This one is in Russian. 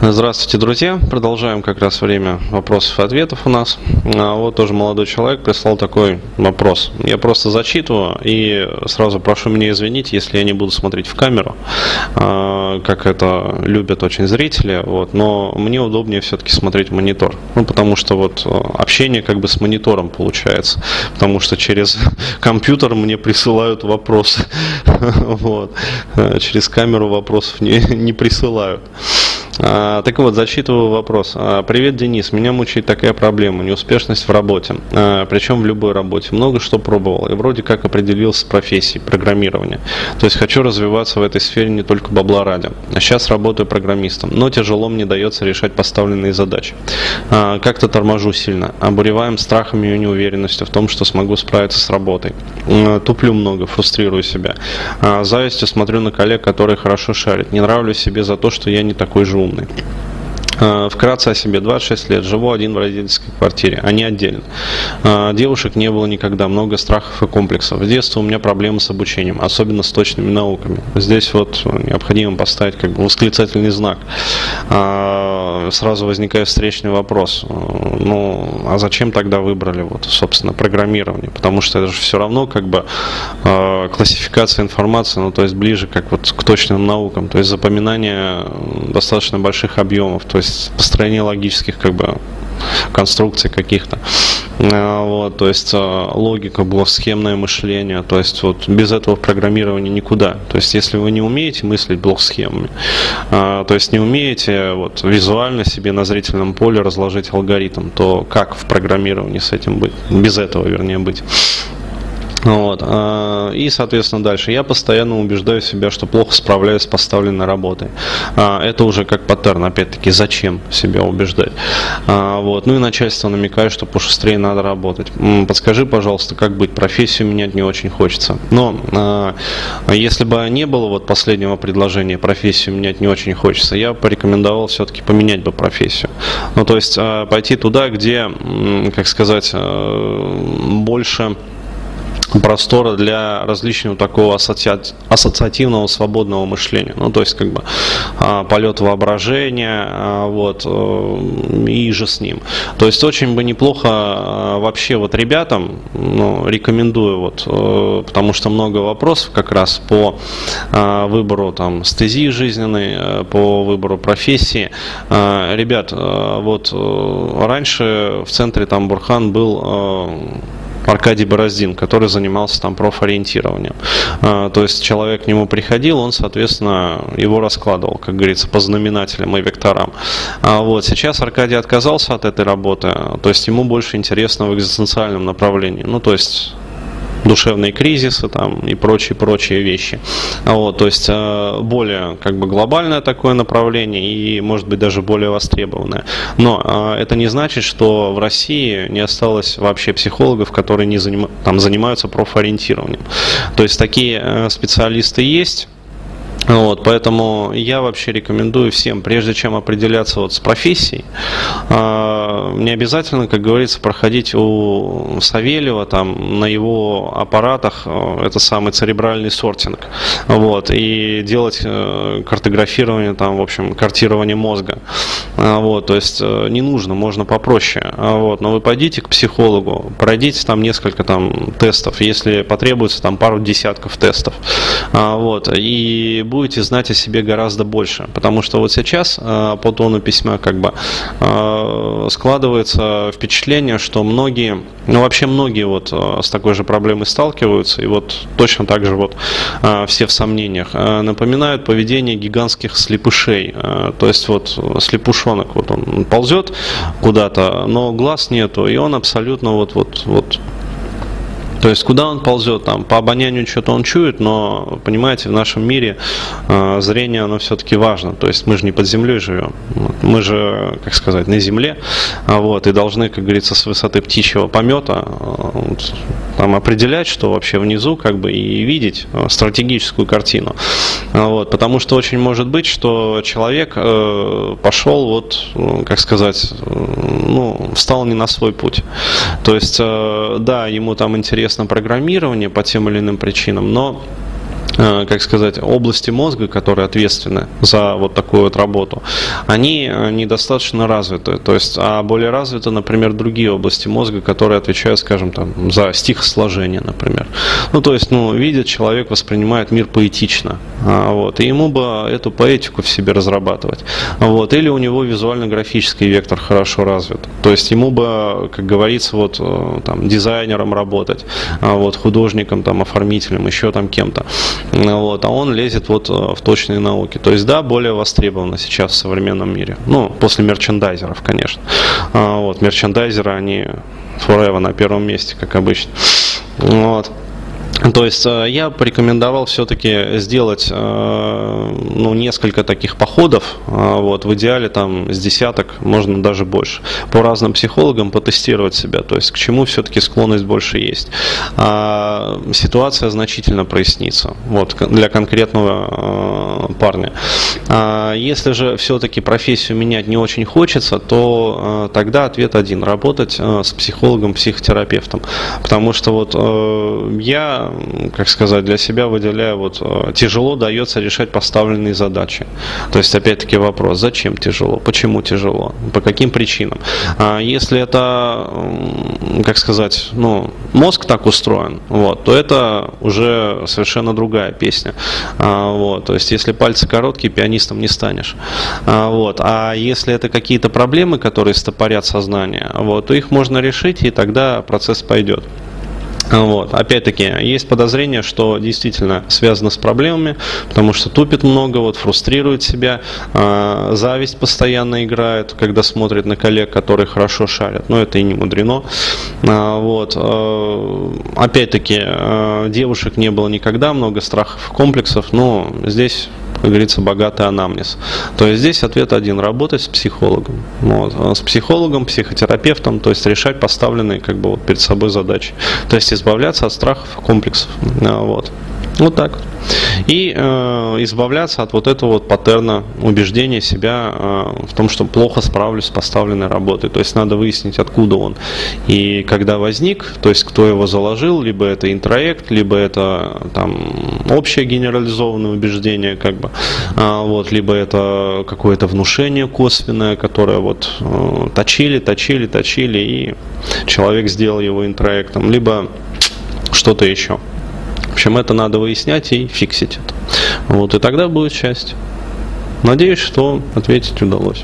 Здравствуйте, друзья. Продолжаем как раз время вопросов и ответов у нас. А, вот тоже молодой человек прислал такой вопрос. Я просто зачитываю и сразу прошу меня извинить, если я не буду смотреть в камеру, а, как это любят очень зрители. Вот, но мне удобнее все-таки смотреть монитор. Ну, потому что вот а, общение как бы с монитором получается. Потому что через компьютер мне присылают вопросы. Вот. Через камеру вопросов не присылают. А, так вот, зачитываю вопрос. А, Привет, Денис. Меня мучает такая проблема. Неуспешность в работе. А, причем в любой работе. Много что пробовал. И вроде как определился с профессией программирования. То есть хочу развиваться в этой сфере не только бабла ради. Сейчас работаю программистом. Но тяжело мне дается решать поставленные задачи. Как-то торможу сильно. Обуреваем страхами и неуверенностью в том, что смогу справиться с работой. Туплю много, фрустрирую себя. Завистью смотрю на коллег, которые хорошо шарят. Не нравлюсь себе за то, что я не такой же умный. А, вкратце о себе. 26 лет. Живу один в родительской квартире, а не отдельно. А, девушек не было никогда. Много страхов и комплексов. В детстве у меня проблемы с обучением, особенно с точными науками. Здесь вот необходимо поставить как бы восклицательный знак. Сразу возникает встречный вопрос. Ну, а зачем тогда выбрали вот, собственно, программирование? Потому что это же все равно как бы классификация информации, ну, то есть ближе как вот к точным наукам. То есть запоминание достаточно больших объемов. То есть построение логических как бы конструкций каких-то. А, вот, то есть а, логика, блок-схемное мышление, то есть вот без этого программирования никуда. То есть если вы не умеете мыслить блок-схемами, а, то есть не умеете вот, визуально себе на зрительном поле разложить алгоритм, то как в программировании с этим быть? Без этого, вернее, быть. Вот. А, и, соответственно, дальше. Я постоянно убеждаю себя, что плохо справляюсь с поставленной работой. А, это уже как паттерн, опять-таки, зачем себя убеждать. А, вот. Ну и начальство намекает, что пошустрее надо работать. Подскажи, пожалуйста, как быть? Профессию менять не очень хочется. Но если бы не было вот последнего предложения, профессию менять не очень хочется, я порекомендовал все-таки поменять бы профессию. Ну, то есть пойти туда, где, как сказать, больше простора для различного такого ассоциати... ассоциативного свободного мышления. Ну, то есть, как бы а, полет воображения, а, вот, э, и же с ним. То есть, очень бы неплохо а, вообще вот ребятам, ну, рекомендую, вот, э, потому что много вопросов как раз по выбору там стезии жизненной, э, по выбору профессии. Ребят, вот раньше в центре там Бурхан был Аркадий Бороздин, который занимался там профориентированием. А, то есть человек к нему приходил, он, соответственно, его раскладывал, как говорится, по знаменателям и векторам. А вот сейчас Аркадий отказался от этой работы, то есть ему больше интересно в экзистенциальном направлении. Ну, то есть душевные кризисы там и прочие-прочие вещи. Вот, то есть э, более как бы глобальное такое направление и может быть даже более востребованное. Но э, это не значит, что в России не осталось вообще психологов, которые не заним... там, занимаются профориентированием. То есть такие э, специалисты есть, вот, поэтому я вообще рекомендую всем, прежде чем определяться вот с профессией, э, не обязательно, как говорится, проходить у Савельева там на его аппаратах э, это самый церебральный сортинг, вот, и делать э, картографирование там, в общем, картирование мозга, э, вот, то есть э, не нужно, можно попроще, э, вот, но вы пойдите к психологу, пройдите там несколько там тестов, если потребуется там пару десятков тестов, вот, и будете знать о себе гораздо больше. Потому что вот сейчас э, по тону письма как бы э, складывается впечатление, что многие, ну вообще многие вот э, с такой же проблемой сталкиваются, и вот точно так же вот все в сомнениях. Напоминают поведение гигантских слепышей. То есть вот слепушонок, вот он ползет куда-то, но глаз нету, и он абсолютно вот, вот, вот то есть куда он ползет, там по обонянию что-то он чует, но понимаете, в нашем мире э, зрение оно все-таки важно. То есть мы же не под землей живем, мы же, как сказать, на земле, а вот и должны, как говорится, с высоты птичьего помета э, вот, там определять, что вообще внизу, как бы и видеть э, стратегическую картину. Вот, потому что очень может быть, что человек э, пошел вот, как сказать, ну, встал не на свой путь. То есть, э, да, ему там интересно программирование по тем или иным причинам, но Э, как сказать, области мозга, которые ответственны за вот такую вот работу, они э, недостаточно развиты. То есть, а более развиты, например, другие области мозга, которые отвечают, скажем, там, за стихосложение, например. Ну, то есть, ну, видит человек, воспринимает мир поэтично. А, вот, и ему бы эту поэтику в себе разрабатывать. Вот, или у него визуально-графический вектор хорошо развит. То есть, ему бы, как говорится, вот, э, там, дизайнером работать, а вот, художником, там, оформителем, еще там кем-то. Вот, а он лезет вот э, в точные науки. То есть, да, более востребовано сейчас в современном мире. Ну, после мерчендайзеров, конечно. А, вот, мерчендайзеры, они forever на первом месте, как обычно. Вот. То есть э, я порекомендовал все-таки сделать э, ну, несколько таких походов, э, вот, в идеале там с десяток, можно даже больше, по разным психологам потестировать себя, то есть к чему все-таки склонность больше есть. А ситуация значительно прояснится вот, для конкретного парня. А если же все-таки профессию менять не очень хочется, то тогда ответ один – работать с психологом-психотерапевтом, потому что вот я как сказать, для себя выделяю, вот э, тяжело дается решать поставленные задачи. То есть, опять-таки, вопрос, зачем тяжело, почему тяжело, по каким причинам. А если это, как сказать, ну, мозг так устроен, вот, то это уже совершенно другая песня. А, вот, то есть, если пальцы короткие, пианистом не станешь. А, вот, а если это какие-то проблемы, которые стопорят сознание, вот, то их можно решить, и тогда процесс пойдет. Вот. Опять-таки, есть подозрение, что действительно связано с проблемами, потому что тупит много, вот, фрустрирует себя, э, зависть постоянно играет, когда смотрит на коллег, которые хорошо шарят, но это и не мудрено. Э, вот. Э, опять-таки, э, девушек не было никогда, много страхов, комплексов, но здесь как говорится, богатый анамнез. То есть здесь ответ один – работать с психологом. Вот. С психологом, психотерапевтом, то есть решать поставленные как бы, вот, перед собой задачи. То есть избавляться от страхов, комплексов. Вот. Вот так. И э, избавляться от вот этого вот паттерна убеждения себя э, в том, что плохо справлюсь с поставленной работой. То есть надо выяснить, откуда он. И когда возник, то есть кто его заложил, либо это интроект, либо это там общее генерализованное убеждение, как бы, э, вот, либо это какое-то внушение косвенное, которое вот э, точили, точили, точили, и человек сделал его интроектом, либо что-то еще. В общем, это надо выяснять и фиксить это. Вот, и тогда будет счастье. Надеюсь, что ответить удалось.